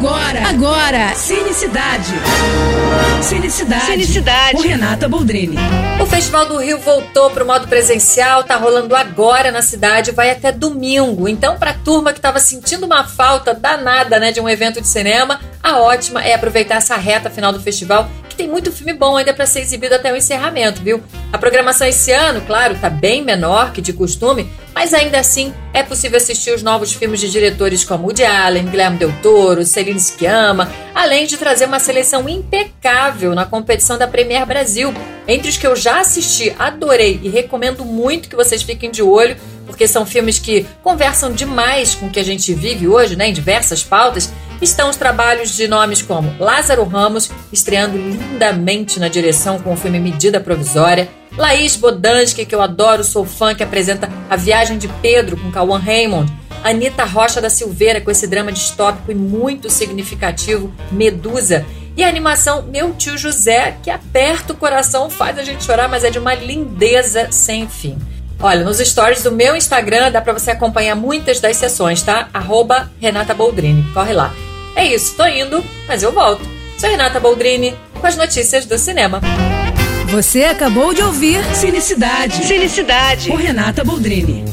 Agora, agora, Cinecidade. Cinecidade. Cinecidade. Com Renata Boldrini. O Festival do Rio voltou para o modo presencial, tá rolando agora na cidade, vai até domingo. Então, para a turma que estava sentindo uma falta danada, né, de um evento de cinema, a ótima é aproveitar essa reta final do festival tem muito filme bom ainda para ser exibido até o encerramento, viu? A programação esse ano, claro, tá bem menor que de costume, mas ainda assim é possível assistir os novos filmes de diretores como Woody Allen, Guilherme Del Toro, Celine Sciamma, além de trazer uma seleção impecável na competição da Premier Brasil. Entre os que eu já assisti, adorei e recomendo muito que vocês fiquem de olho, porque são filmes que conversam demais com o que a gente vive hoje, né, em diversas pautas estão os trabalhos de nomes como Lázaro Ramos, estreando lindamente na direção com o filme Medida Provisória, Laís Bodansky, que eu adoro, sou fã, que apresenta A Viagem de Pedro com Cauã Raymond, Anitta Rocha da Silveira com esse drama distópico e muito significativo, Medusa, e a animação Meu Tio José, que aperta o coração, faz a gente chorar, mas é de uma lindeza sem fim. Olha, nos stories do meu Instagram dá para você acompanhar muitas das sessões, tá? Arroba Renata Boldrini. Corre lá. É isso, tô indo, mas eu volto. Sou Renata Boldrini com as notícias do cinema. Você acabou de ouvir Cinecidade. Cinecidade. Com Renata Boldrini.